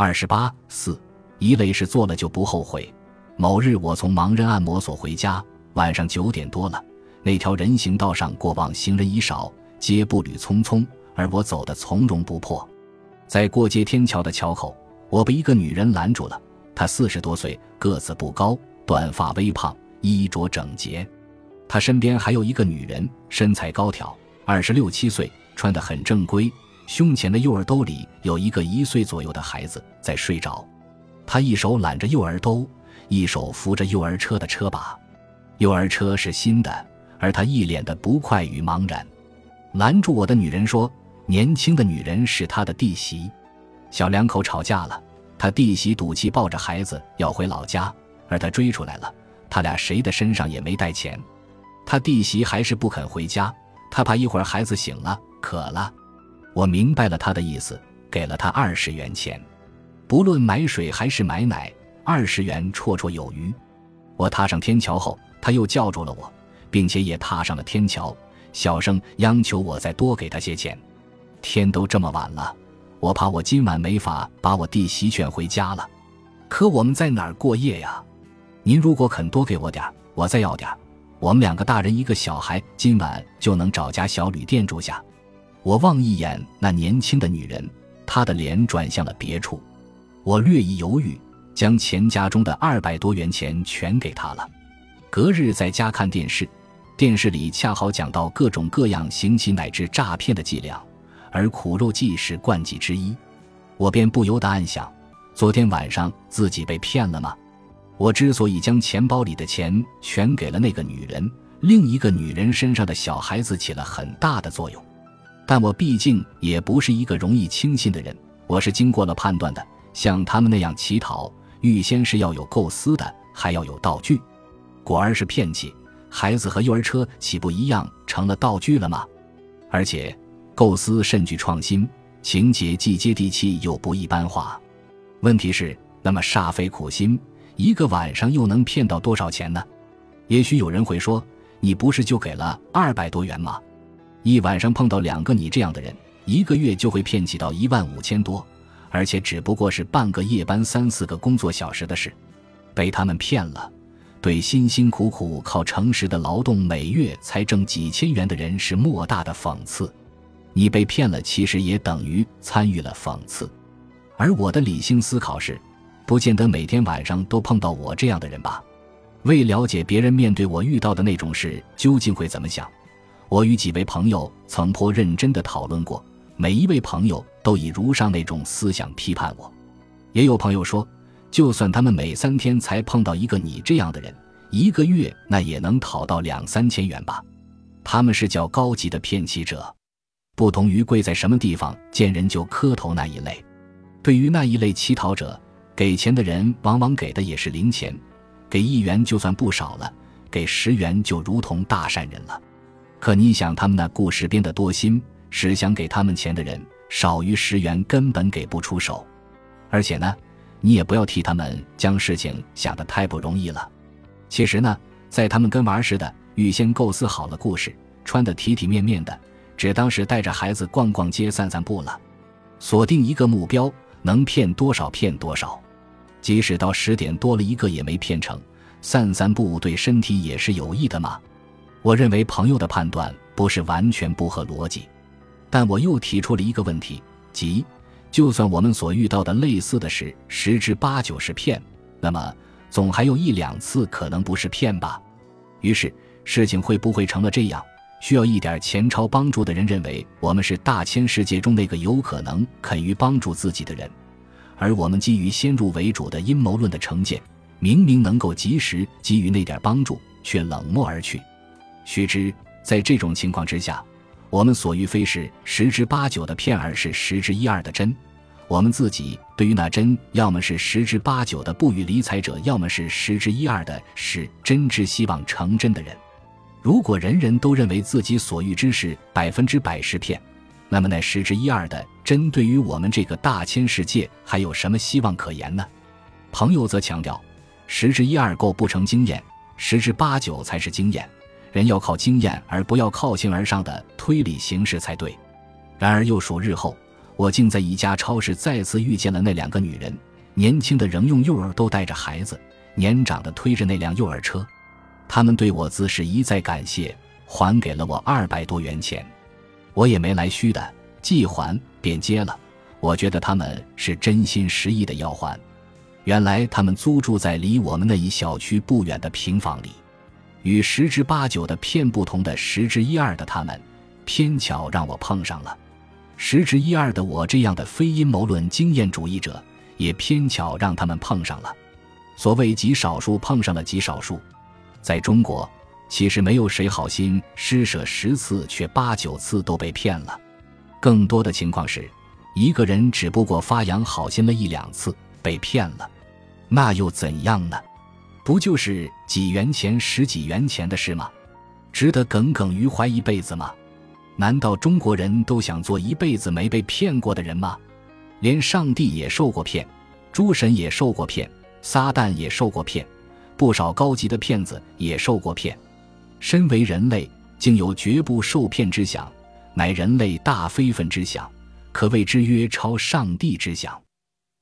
二十八四，一类是做了就不后悔。某日我从盲人按摩所回家，晚上九点多了，那条人行道上过往行人已少，街步履匆匆，而我走得从容不迫。在过街天桥的桥口，我被一个女人拦住了。她四十多岁，个子不高，短发微胖，衣着整洁。她身边还有一个女人，身材高挑，二十六七岁，穿得很正规。胸前的幼儿兜里有一个一岁左右的孩子在睡着。他一手揽着幼儿兜，一手扶着幼儿车的车把。幼儿车是新的，而他一脸的不快与茫然。拦住我的女人说：“年轻的女人是他的弟媳，小两口吵架了。”他弟媳赌气抱着孩子要回老家，而他追出来了。他俩谁的身上也没带钱，他弟媳还是不肯回家，他怕一会儿孩子醒了渴了。我明白了他的意思，给了他二十元钱，不论买水还是买奶，二十元绰绰有余。我踏上天桥后，他又叫住了我，并且也踏上了天桥，小声央求我再多给他些钱。天都这么晚了。我怕我今晚没法把我弟媳劝回家了，可我们在哪儿过夜呀？您如果肯多给我点我再要点我们两个大人一个小孩今晚就能找家小旅店住下。我望一眼那年轻的女人，她的脸转向了别处。我略一犹豫，将钱夹中的二百多元钱全给她了。隔日在家看电视，电视里恰好讲到各种各样行乞乃至诈骗的伎俩。而苦肉计是惯技之一，我便不由得暗想：昨天晚上自己被骗了吗？我之所以将钱包里的钱全给了那个女人，另一个女人身上的小孩子起了很大的作用。但我毕竟也不是一个容易轻信的人，我是经过了判断的。像他们那样乞讨，预先是要有构思的，还要有道具。果然是骗器，孩子和幼儿车岂不一样成了道具了吗？而且。构思甚具创新，情节既接地气又不一般化。问题是，那么煞费苦心，一个晚上又能骗到多少钱呢？也许有人会说：“你不是就给了二百多元吗？一晚上碰到两个你这样的人，一个月就会骗起到一万五千多，而且只不过是半个夜班三四个工作小时的事，被他们骗了，对辛辛苦苦靠诚实的劳动每月才挣几千元的人是莫大的讽刺。”你被骗了，其实也等于参与了讽刺。而我的理性思考是，不见得每天晚上都碰到我这样的人吧。为了解别人面对我遇到的那种事究竟会怎么想，我与几位朋友曾颇认真的讨论过。每一位朋友都以如上那种思想批判我。也有朋友说，就算他们每三天才碰到一个你这样的人，一个月那也能讨到两三千元吧。他们是较高级的骗妻者。不同于跪在什么地方见人就磕头那一类，对于那一类乞讨者，给钱的人往往给的也是零钱，给一元就算不少了，给十元就如同大善人了。可你想，他们那故事编得多新，使想给他们钱的人少于十元根本给不出手。而且呢，你也不要替他们将事情想得太不容易了。其实呢，在他们跟玩似的，预先构思好了故事，穿得体体面面的。只当是带着孩子逛逛街、散散步了，锁定一个目标，能骗多少骗多少。即使到十点多了一个也没骗成，散散步对身体也是有益的嘛。我认为朋友的判断不是完全不合逻辑，但我又提出了一个问题，即就算我们所遇到的类似的事十之八九是骗，那么总还有一两次可能不是骗吧？于是事情会不会成了这样？需要一点钱钞帮助的人认为我们是大千世界中那个有可能肯于帮助自己的人，而我们基于先入为主的阴谋论的成见，明明能够及时给予那点帮助，却冷漠而去。须知，在这种情况之下，我们所欲非是十之八九的骗，而是十之一二的真。我们自己对于那真，要么是十之八九的不予理睬者，要么是十之一二的是真之希望成真的人。如果人人都认为自己所欲之事百分之百是骗，那么那十之一二的真对于我们这个大千世界还有什么希望可言呢？朋友则强调，十之一二构不成经验，十之八九才是经验。人要靠经验，而不要靠形而上的推理形式才对。然而又数日后，我竟在一家超市再次遇见了那两个女人，年轻的仍用幼儿都带着孩子，年长的推着那辆幼儿车。他们对我自是一再感谢，还给了我二百多元钱。我也没来虚的，既还便接了。我觉得他们是真心实意的要还。原来他们租住在离我们那一小区不远的平房里，与十之八九的骗不同的十之一二的他们，偏巧让我碰上了。十之一二的我这样的非阴谋论经验主义者，也偏巧让他们碰上了。所谓极少数碰上了极少数，在中国其实没有谁好心施舍十次却八九次都被骗了。更多的情况是，一个人只不过发扬好心了一两次被骗了，那又怎样呢？不就是几元钱、十几元钱的事吗？值得耿耿于怀一辈子吗？难道中国人都想做一辈子没被骗过的人吗？连上帝也受过骗，诸神也受过骗，撒旦也受过骗，不少高级的骗子也受过骗。身为人类，竟有绝不受骗之想，乃人类大非分之想，可谓之曰超上帝之想。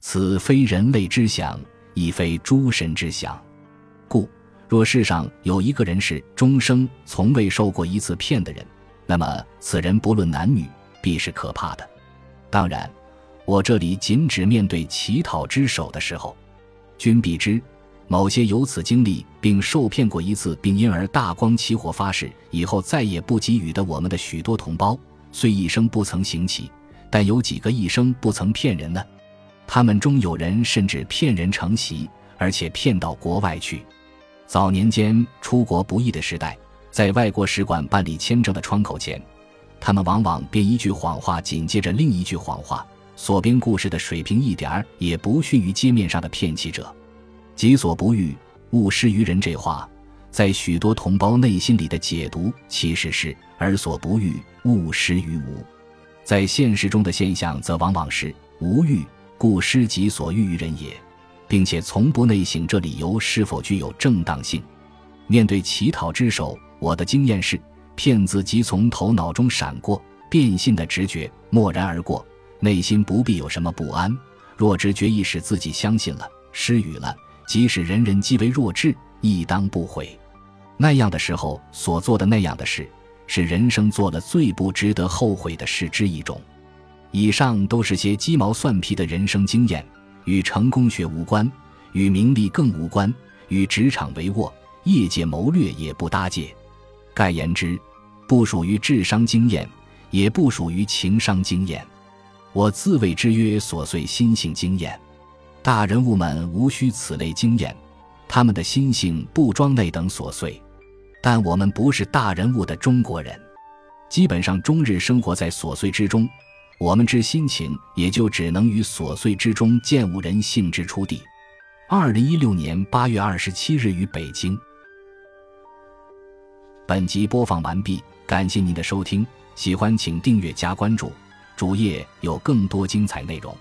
此非人类之想，亦非诸神之想。故若世上有一个人是终生从未受过一次骗的人，那么，此人不论男女，必是可怕的。当然，我这里仅指面对乞讨之手的时候。君必知，某些有此经历并受骗过一次，并因而大光起火发誓以后再也不给予的我们的许多同胞，虽一生不曾行乞，但有几个一生不曾骗人呢？他们中有人甚至骗人成习，而且骗到国外去。早年间出国不易的时代。在外国使馆办理签证的窗口前，他们往往编一句谎话，紧接着另一句谎话，所编故事的水平一点儿也不逊于街面上的骗妻者。己所不欲，勿施于人。这话在许多同胞内心里的解读，其实是“尔所不欲，勿施于吾”。在现实中的现象，则往往是“无欲，故施己所欲于人也”，并且从不内省这理由是否具有正当性。面对乞讨之手。我的经验是，骗子即从头脑中闪过，变信的直觉蓦然而过，内心不必有什么不安。若直觉意使自己相信了，失语了，即使人人皆为弱智，亦当不悔。那样的时候所做的那样的事，是人生做了最不值得后悔的事之一种。以上都是些鸡毛蒜皮的人生经验，与成功学无关，与名利更无关，与职场为卧、业界谋略也不搭界。概言之，不属于智商经验，也不属于情商经验，我自谓之曰琐碎心性经验。大人物们无需此类经验，他们的心性不装那等琐碎。但我们不是大人物的中国人，基本上终日生活在琐碎之中，我们之心情也就只能于琐碎之中见悟人性之出地。二零一六年八月二十七日于北京。本集播放完毕，感谢您的收听，喜欢请订阅加关注，主页有更多精彩内容。